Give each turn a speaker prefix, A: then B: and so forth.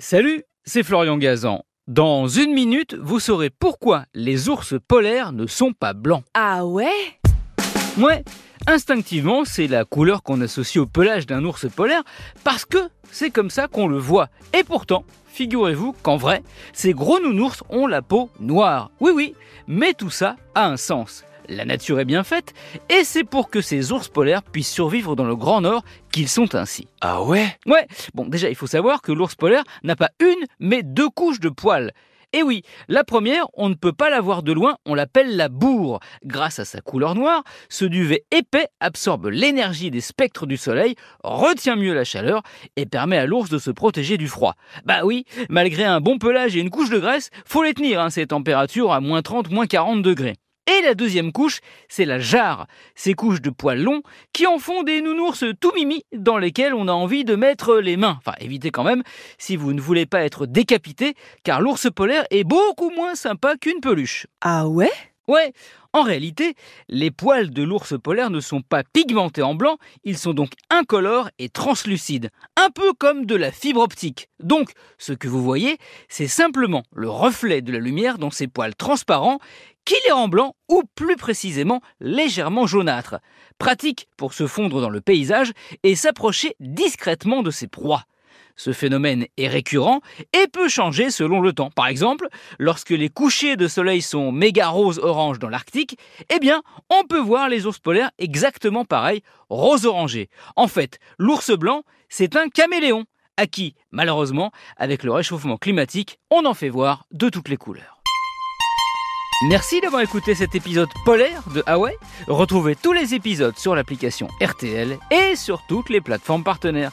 A: Salut, c'est Florian Gazan. Dans une minute, vous saurez pourquoi les ours polaires ne sont pas blancs.
B: Ah ouais?
A: Ouais, instinctivement, c'est la couleur qu'on associe au pelage d'un ours polaire parce que c'est comme ça qu'on le voit. Et pourtant, figurez-vous qu'en vrai, ces gros nounours ont la peau noire. Oui, oui, mais tout ça a un sens. La nature est bien faite, et c'est pour que ces ours polaires puissent survivre dans le Grand Nord qu'ils sont ainsi.
C: Ah ouais?
A: Ouais, bon déjà il faut savoir que l'ours polaire n'a pas une, mais deux couches de poils. Et oui, la première, on ne peut pas la voir de loin, on l'appelle la bourre. Grâce à sa couleur noire, ce duvet épais absorbe l'énergie des spectres du soleil, retient mieux la chaleur et permet à l'ours de se protéger du froid. Bah oui, malgré un bon pelage et une couche de graisse, faut les tenir, hein, ces températures à moins 30, moins 40 degrés. Et la deuxième couche, c'est la jarre, ces couches de poils longs qui en font des nounours tout mimi dans lesquels on a envie de mettre les mains. Enfin, évitez quand même si vous ne voulez pas être décapité, car l'ours polaire est beaucoup moins sympa qu'une peluche.
B: Ah ouais?
A: Ouais, en réalité, les poils de l'ours polaire ne sont pas pigmentés en blanc, ils sont donc incolores et translucides, un peu comme de la fibre optique. Donc, ce que vous voyez, c'est simplement le reflet de la lumière dans ces poils transparents qui les rend blancs ou plus précisément légèrement jaunâtres. Pratique pour se fondre dans le paysage et s'approcher discrètement de ses proies. Ce phénomène est récurrent et peut changer selon le temps. Par exemple, lorsque les couchers de soleil sont méga rose orange dans l'Arctique, eh bien, on peut voir les ours polaires exactement pareil, rose orangé. En fait, l'ours blanc, c'est un caméléon à qui, malheureusement, avec le réchauffement climatique, on en fait voir de toutes les couleurs. Merci d'avoir écouté cet épisode polaire de Hawaii. Retrouvez tous les épisodes sur l'application RTL et sur toutes les plateformes partenaires.